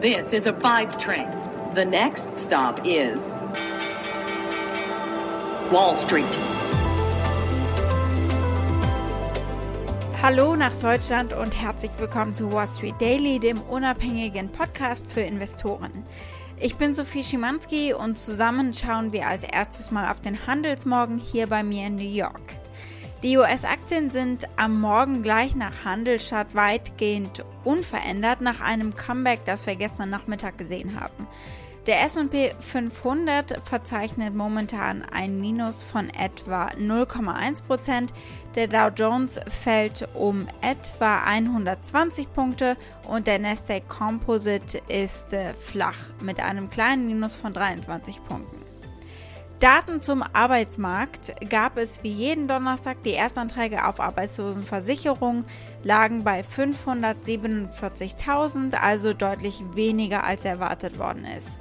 This is a five train. The next stop is Wall Street. Hallo nach Deutschland und herzlich willkommen zu Wall Street Daily, dem unabhängigen Podcast für Investoren. Ich bin Sophie Schimanski und zusammen schauen wir als erstes mal auf den Handelsmorgen hier bei mir in New York. Die US-Aktien sind am Morgen gleich nach Handelsstart weitgehend unverändert nach einem Comeback, das wir gestern Nachmittag gesehen haben. Der SP 500 verzeichnet momentan ein Minus von etwa 0,1%. Der Dow Jones fällt um etwa 120 Punkte und der Nasdaq Composite ist äh, flach mit einem kleinen Minus von 23 Punkten. Daten zum Arbeitsmarkt gab es wie jeden Donnerstag. Die Erstanträge auf Arbeitslosenversicherung lagen bei 547.000, also deutlich weniger als erwartet worden ist.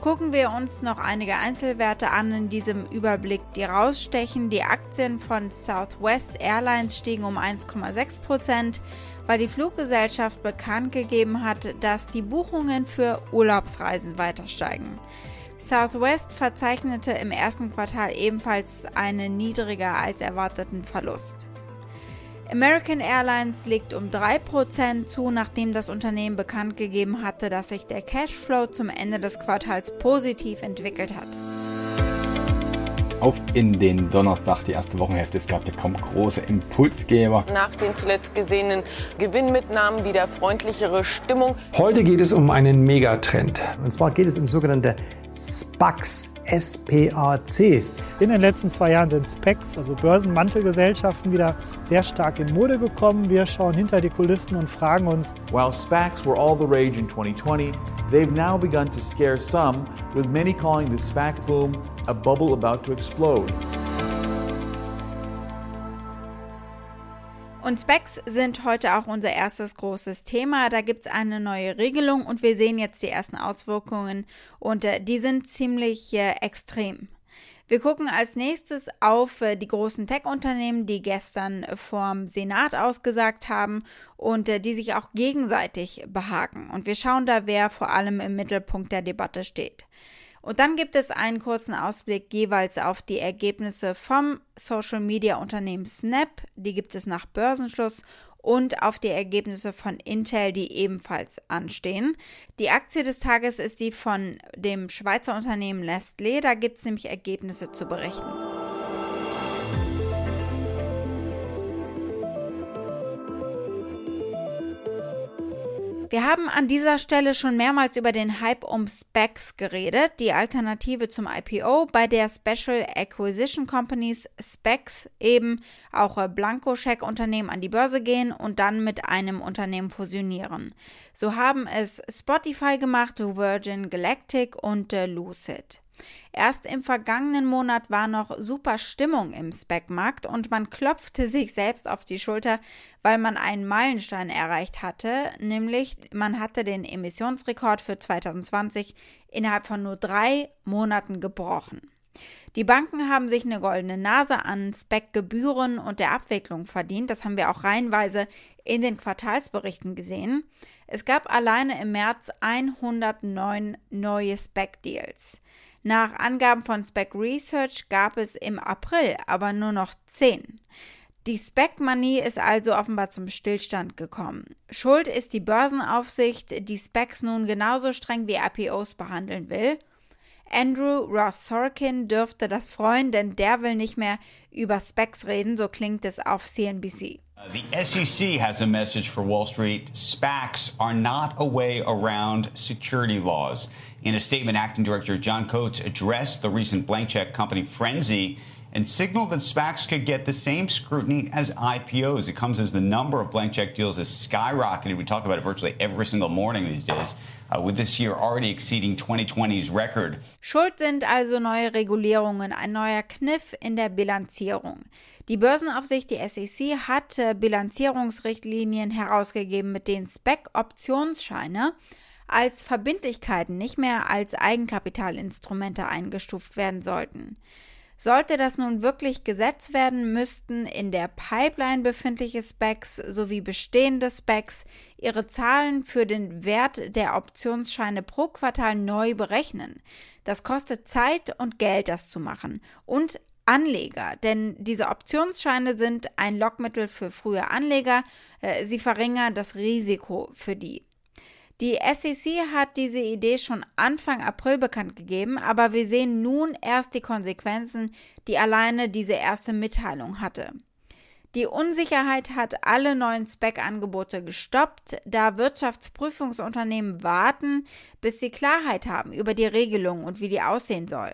Gucken wir uns noch einige Einzelwerte an in diesem Überblick, die rausstechen. Die Aktien von Southwest Airlines stiegen um 1,6% weil die Fluggesellschaft bekannt gegeben hat, dass die Buchungen für Urlaubsreisen weiter steigen. Southwest verzeichnete im ersten Quartal ebenfalls einen niedriger als erwarteten Verlust. American Airlines legt um 3% zu, nachdem das Unternehmen bekannt gegeben hatte, dass sich der Cashflow zum Ende des Quartals positiv entwickelt hat. Auf in den Donnerstag, die erste Wochenhälfte. Es gab ja kaum große Impulsgeber. Nach den zuletzt gesehenen Gewinnmitnahmen wieder freundlichere Stimmung. Heute geht es um einen Megatrend. Und zwar geht es um sogenannte SPACs. SPACs. In den letzten zwei Jahren sind SPACs, also Börsenmantelgesellschaften, wieder sehr stark in Mode gekommen. Wir schauen hinter die Kulissen und fragen uns, While SPACs were all the rage in 2020, they've now begun to scare some, with many calling the SPAC boom a bubble about to explode. Und Specs sind heute auch unser erstes großes Thema. Da gibt es eine neue Regelung und wir sehen jetzt die ersten Auswirkungen und äh, die sind ziemlich äh, extrem. Wir gucken als nächstes auf äh, die großen Tech-Unternehmen, die gestern vom Senat ausgesagt haben und äh, die sich auch gegenseitig behaken. Und wir schauen da, wer vor allem im Mittelpunkt der Debatte steht. Und dann gibt es einen kurzen Ausblick jeweils auf die Ergebnisse vom Social Media Unternehmen Snap, die gibt es nach Börsenschluss und auf die Ergebnisse von Intel, die ebenfalls anstehen. Die Aktie des Tages ist die von dem Schweizer Unternehmen Nestlé, da gibt es nämlich Ergebnisse zu berichten. Wir haben an dieser Stelle schon mehrmals über den Hype um Specs geredet, die Alternative zum IPO, bei der Special Acquisition Companies Specs eben auch Blankoscheck-Unternehmen an die Börse gehen und dann mit einem Unternehmen fusionieren. So haben es Spotify gemacht, Virgin Galactic und Lucid. Erst im vergangenen Monat war noch super Stimmung im Speckmarkt und man klopfte sich selbst auf die Schulter, weil man einen Meilenstein erreicht hatte, nämlich man hatte den Emissionsrekord für 2020 innerhalb von nur drei Monaten gebrochen. Die Banken haben sich eine goldene Nase an Speckgebühren und der Abwicklung verdient. Das haben wir auch reihenweise in den Quartalsberichten gesehen. Es gab alleine im März 109 neue Spec-Deals. Nach Angaben von Spec Research gab es im April aber nur noch 10. Die Spec-Manie ist also offenbar zum Stillstand gekommen. Schuld ist die Börsenaufsicht, die Specs nun genauso streng wie IPOs behandeln will. Andrew Ross Sorkin dürfte das freuen, denn der will nicht mehr über Specs reden, so klingt es auf CNBC. The SEC has a message for Wall Street. SPACs are not a way around security laws. In a statement, Acting Director John Coates addressed the recent blank check company Frenzy and signaled that SPACs could get the same scrutiny as IPOs. It comes as the number of blank check deals has skyrocketed. We talk about it virtually every single morning these days. Uh, with this year already exceeding 2020's record. Schuld sind also neue Regulierungen, ein neuer Kniff in der Bilanzierung. Die Börsenaufsicht, die SEC, hat Bilanzierungsrichtlinien herausgegeben, mit denen Spec-Optionsscheine als Verbindlichkeiten, nicht mehr als Eigenkapitalinstrumente eingestuft werden sollten. Sollte das nun wirklich Gesetz werden, müssten in der Pipeline befindliche Specs sowie bestehende Specs ihre Zahlen für den Wert der Optionsscheine pro Quartal neu berechnen. Das kostet Zeit und Geld, das zu machen. Und Anleger, denn diese Optionsscheine sind ein Lockmittel für frühe Anleger. Äh, sie verringern das Risiko für die. Die SEC hat diese Idee schon Anfang April bekannt gegeben, aber wir sehen nun erst die Konsequenzen, die alleine diese erste Mitteilung hatte. Die Unsicherheit hat alle neuen Spec-Angebote gestoppt, da Wirtschaftsprüfungsunternehmen warten, bis sie Klarheit haben über die Regelung und wie die aussehen soll.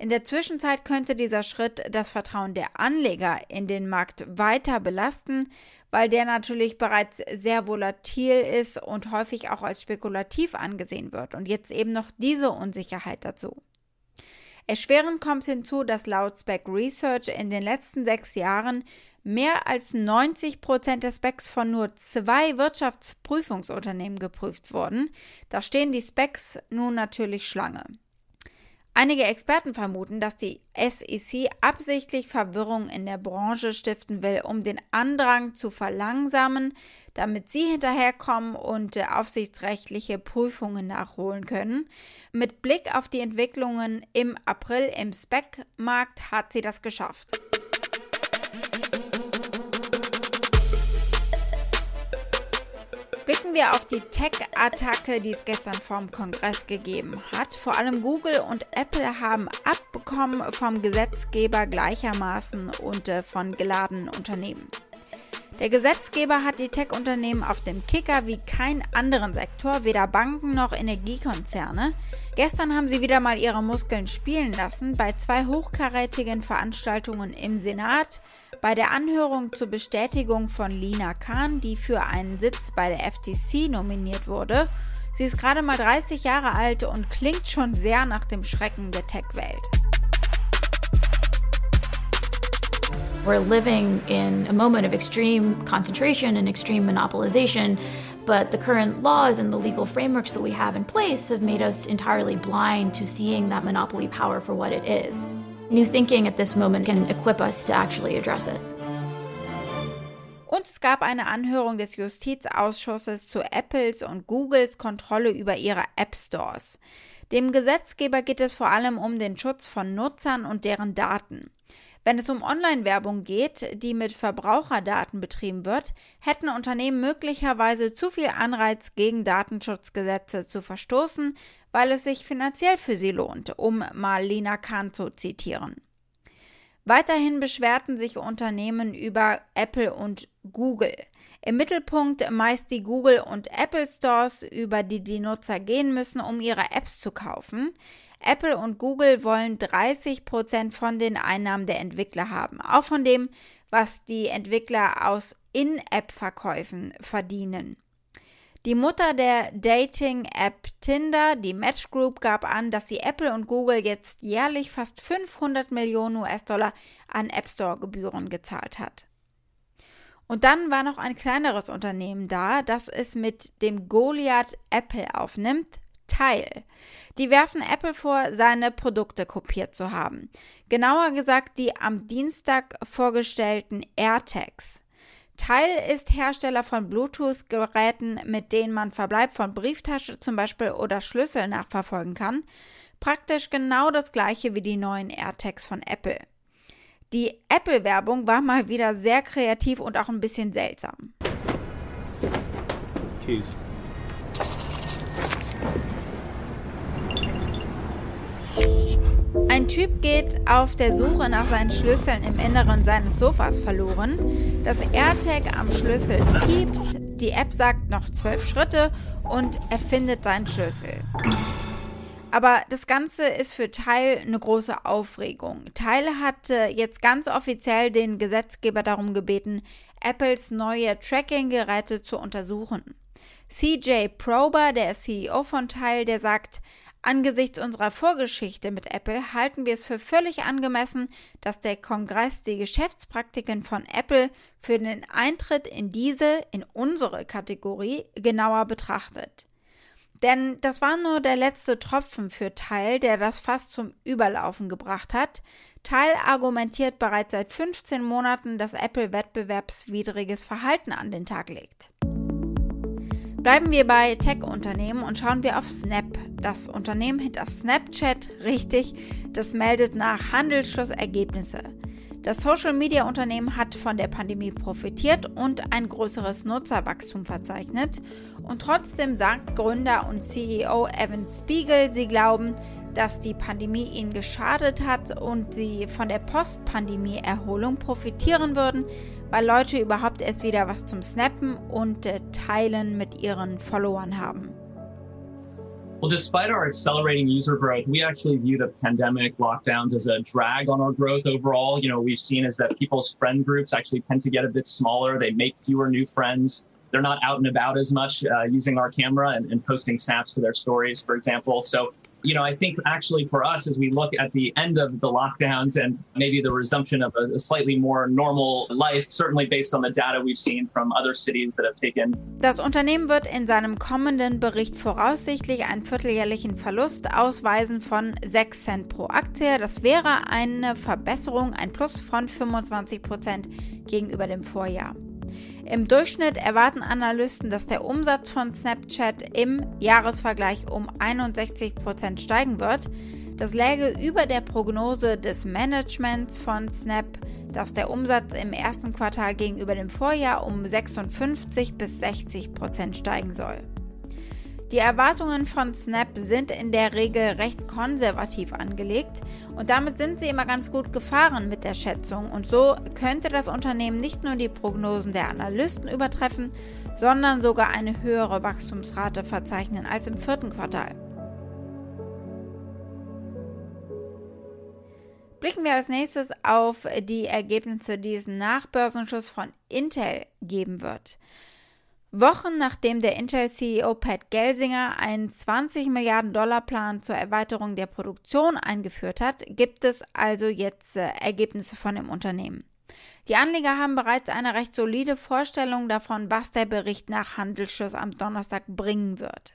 In der Zwischenzeit könnte dieser Schritt das Vertrauen der Anleger in den Markt weiter belasten, weil der natürlich bereits sehr volatil ist und häufig auch als spekulativ angesehen wird. Und jetzt eben noch diese Unsicherheit dazu. Erschwerend kommt hinzu, dass laut Spec Research in den letzten sechs Jahren mehr als 90 Prozent der Specs von nur zwei Wirtschaftsprüfungsunternehmen geprüft wurden. Da stehen die Specs nun natürlich Schlange. Einige Experten vermuten, dass die SEC absichtlich Verwirrung in der Branche stiften will, um den Andrang zu verlangsamen, damit sie hinterherkommen und äh, aufsichtsrechtliche Prüfungen nachholen können. Mit Blick auf die Entwicklungen im April im Spec-Markt hat sie das geschafft. Blicken wir auf die Tech-Attacke, die es gestern vom Kongress gegeben hat. Vor allem Google und Apple haben abbekommen vom Gesetzgeber gleichermaßen und äh, von geladenen Unternehmen. Der Gesetzgeber hat die Tech-Unternehmen auf dem Kicker wie keinen anderen Sektor, weder Banken noch Energiekonzerne. Gestern haben sie wieder mal ihre Muskeln spielen lassen bei zwei hochkarätigen Veranstaltungen im Senat, bei der Anhörung zur Bestätigung von Lina Khan, die für einen Sitz bei der FTC nominiert wurde. Sie ist gerade mal 30 Jahre alt und klingt schon sehr nach dem Schrecken der Tech-Welt. We're living in a moment of extreme concentration and extreme monopolization, but the current laws and the legal frameworks that we have in place have made us entirely blind to seeing that monopoly power for what it is. New thinking at this moment can equip us to actually address it. Und es gab eine Anhörung des Justizausschusses zu Apples und Googles Kontrolle über ihre App Stores. Dem Gesetzgeber geht es vor allem um den Schutz von Nutzern und deren Daten. Wenn es um Online-Werbung geht, die mit Verbraucherdaten betrieben wird, hätten Unternehmen möglicherweise zu viel Anreiz, gegen Datenschutzgesetze zu verstoßen, weil es sich finanziell für sie lohnt, um mal Lina Khan zu zitieren. Weiterhin beschwerten sich Unternehmen über Apple und Google. Im Mittelpunkt meist die Google und Apple Stores, über die die Nutzer gehen müssen, um ihre Apps zu kaufen. Apple und Google wollen 30 Prozent von den Einnahmen der Entwickler haben, auch von dem, was die Entwickler aus In-App-Verkäufen verdienen. Die Mutter der Dating-App Tinder, die Match Group, gab an, dass sie Apple und Google jetzt jährlich fast 500 Millionen US-Dollar an App Store-Gebühren gezahlt hat. Und dann war noch ein kleineres Unternehmen da, das es mit dem Goliath Apple aufnimmt, Teil. Die werfen Apple vor, seine Produkte kopiert zu haben. Genauer gesagt die am Dienstag vorgestellten AirTags. Teil ist Hersteller von Bluetooth-Geräten, mit denen man Verbleib von Brieftasche zum Beispiel oder Schlüssel nachverfolgen kann. Praktisch genau das gleiche wie die neuen AirTags von Apple. Die Apple-Werbung war mal wieder sehr kreativ und auch ein bisschen seltsam. Keys. Ein Typ geht auf der Suche nach seinen Schlüsseln im Inneren seines Sofas verloren. Das AirTag am Schlüssel piept, die App sagt noch zwölf Schritte und er findet seinen Schlüssel. Aber das Ganze ist für Teil eine große Aufregung. Teil hat jetzt ganz offiziell den Gesetzgeber darum gebeten, Apples neue Tracking-Geräte zu untersuchen. CJ Prober, der CEO von Teil, der sagt, Angesichts unserer Vorgeschichte mit Apple halten wir es für völlig angemessen, dass der Kongress die Geschäftspraktiken von Apple für den Eintritt in diese, in unsere Kategorie genauer betrachtet. Denn das war nur der letzte Tropfen für Teil, der das fast zum Überlaufen gebracht hat. Teil argumentiert bereits seit 15 Monaten, dass Apple wettbewerbswidriges Verhalten an den Tag legt. Bleiben wir bei Tech-Unternehmen und schauen wir auf Snap. Das Unternehmen hinter Snapchat, richtig, das meldet nach Handelsschluss Ergebnisse. Das Social-Media-Unternehmen hat von der Pandemie profitiert und ein größeres Nutzerwachstum verzeichnet. Und trotzdem sagt Gründer und CEO Evan Spiegel, sie glauben, dass die Pandemie ihnen geschadet hat und sie von der Post-Pandemie-Erholung profitieren würden, weil Leute überhaupt erst wieder was zum Snappen und äh, Teilen mit ihren Followern haben. Well, despite our accelerating user growth, we actually view the pandemic lockdowns as a drag on our growth overall. You know, we've seen is that people's friend groups actually tend to get a bit smaller. They make fewer new friends. They're not out and about as much uh, using our camera and, and posting snaps to their stories, for example. So you know, I think actually for us, as we look at the end of the lockdowns and maybe the resumption of a, slightly more normal life, certainly based on the data we've seen from other cities that have taken. Das Unternehmen wird in seinem kommenden Bericht voraussichtlich einen vierteljährlichen Verlust ausweisen von 6 Cent pro Aktie. Das wäre eine Verbesserung, ein Plus von 25 Prozent gegenüber dem Vorjahr. Im Durchschnitt erwarten Analysten, dass der Umsatz von Snapchat im Jahresvergleich um 61 Prozent steigen wird. Das läge über der Prognose des Managements von Snap, dass der Umsatz im ersten Quartal gegenüber dem Vorjahr um 56 bis 60 Prozent steigen soll. Die Erwartungen von Snap sind in der Regel recht konservativ angelegt und damit sind sie immer ganz gut gefahren mit der Schätzung und so könnte das Unternehmen nicht nur die Prognosen der Analysten übertreffen, sondern sogar eine höhere Wachstumsrate verzeichnen als im vierten Quartal. Blicken wir als nächstes auf die Ergebnisse, die es nach Börsenschluss von Intel geben wird. Wochen nachdem der Intel-CEO Pat Gelsinger einen 20 Milliarden Dollar Plan zur Erweiterung der Produktion eingeführt hat, gibt es also jetzt äh, Ergebnisse von dem Unternehmen. Die Anleger haben bereits eine recht solide Vorstellung davon, was der Bericht nach Handelsschluss am Donnerstag bringen wird.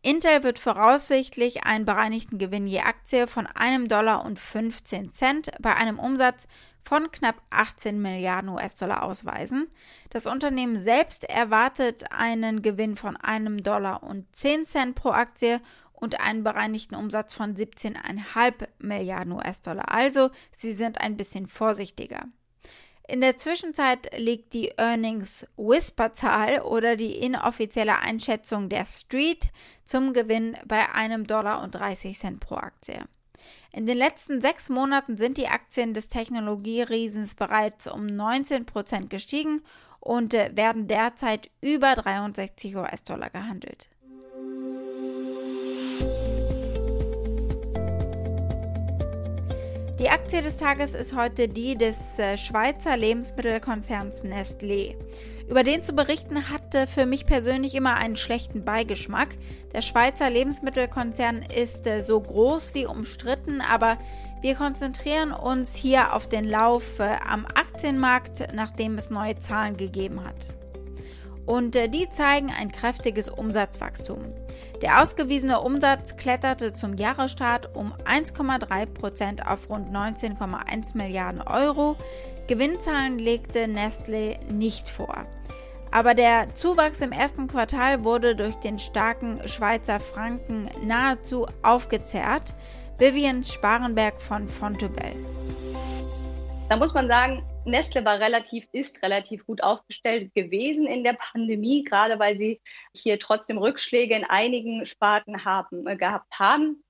Intel wird voraussichtlich einen bereinigten Gewinn je Aktie von einem Dollar und 15 Cent bei einem Umsatz von knapp 18 Milliarden US-Dollar ausweisen. Das Unternehmen selbst erwartet einen Gewinn von einem Dollar und 10 Cent pro Aktie und einen bereinigten Umsatz von 17,5 Milliarden US-Dollar. Also, sie sind ein bisschen vorsichtiger. In der Zwischenzeit liegt die Earnings Whisper-Zahl oder die inoffizielle Einschätzung der Street zum Gewinn bei einem Dollar und 30 Cent pro Aktie. In den letzten sechs Monaten sind die Aktien des Technologieriesens bereits um 19 Prozent gestiegen und äh, werden derzeit über 63 US-Dollar gehandelt. Die Aktie des Tages ist heute die des äh, Schweizer Lebensmittelkonzerns Nestlé. Über den zu berichten hatte für mich persönlich immer einen schlechten Beigeschmack. Der Schweizer Lebensmittelkonzern ist äh, so groß wie umstritten, aber wir konzentrieren uns hier auf den Lauf äh, am Aktienmarkt, nachdem es neue Zahlen gegeben hat. Und äh, die zeigen ein kräftiges Umsatzwachstum. Der ausgewiesene Umsatz kletterte zum Jahresstart um 1,3 Prozent auf rund 19,1 Milliarden Euro. Gewinnzahlen legte Nestle nicht vor. Aber der Zuwachs im ersten Quartal wurde durch den starken Schweizer Franken nahezu aufgezehrt. Vivian Sparenberg von Fontobel. Da muss man sagen, Nestle war relativ, ist relativ gut aufgestellt gewesen in der Pandemie, gerade weil sie hier trotzdem Rückschläge in einigen Sparten haben, äh, gehabt haben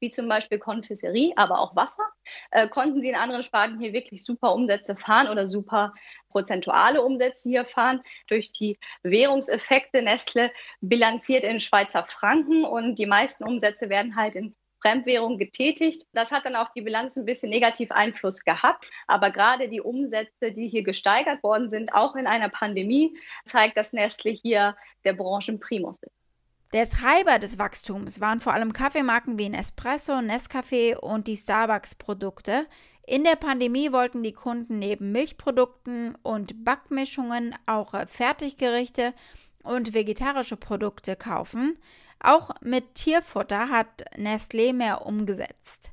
wie zum Beispiel Konfiserie, aber auch Wasser, äh, konnten sie in anderen Sparten hier wirklich super Umsätze fahren oder super prozentuale Umsätze hier fahren. Durch die Währungseffekte Nestle bilanziert in Schweizer Franken und die meisten Umsätze werden halt in Fremdwährung getätigt. Das hat dann auf die Bilanz ein bisschen negativ Einfluss gehabt. Aber gerade die Umsätze, die hier gesteigert worden sind, auch in einer Pandemie, zeigt, dass Nestle hier der Branchenprimus ist. Der Treiber des Wachstums waren vor allem Kaffeemarken wie Nespresso, Nescafé und die Starbucks-Produkte. In der Pandemie wollten die Kunden neben Milchprodukten und Backmischungen auch Fertiggerichte und vegetarische Produkte kaufen. Auch mit Tierfutter hat Nestlé mehr umgesetzt.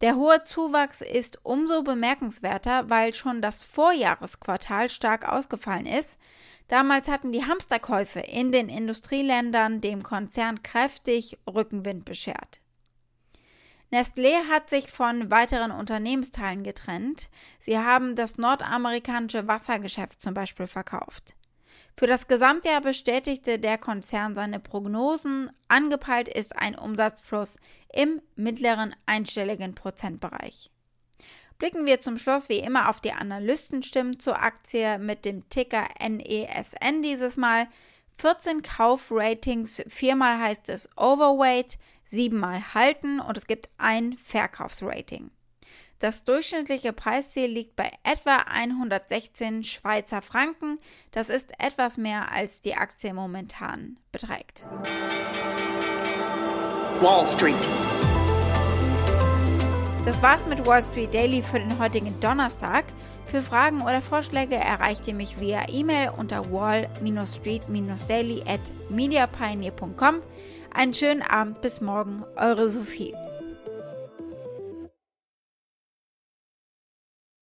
Der hohe Zuwachs ist umso bemerkenswerter, weil schon das Vorjahresquartal stark ausgefallen ist. Damals hatten die Hamsterkäufe in den Industrieländern dem Konzern kräftig Rückenwind beschert. Nestlé hat sich von weiteren Unternehmensteilen getrennt. Sie haben das nordamerikanische Wassergeschäft zum Beispiel verkauft. Für das Gesamtjahr bestätigte der Konzern seine Prognosen. Angepeilt ist ein Umsatzplus im mittleren einstelligen Prozentbereich. Blicken wir zum Schluss wie immer auf die Analystenstimmen zur Aktie mit dem Ticker NESN e dieses Mal. 14 Kaufratings, viermal heißt es Overweight, siebenmal halten und es gibt ein Verkaufsrating. Das durchschnittliche Preisziel liegt bei etwa 116 Schweizer Franken. Das ist etwas mehr als die Aktie momentan beträgt. Wall Street. Das war's mit Wall Street Daily für den heutigen Donnerstag. Für Fragen oder Vorschläge erreicht ihr mich via E-Mail unter wall-street-daily at mediapioneer.com. Einen schönen Abend bis morgen, eure Sophie.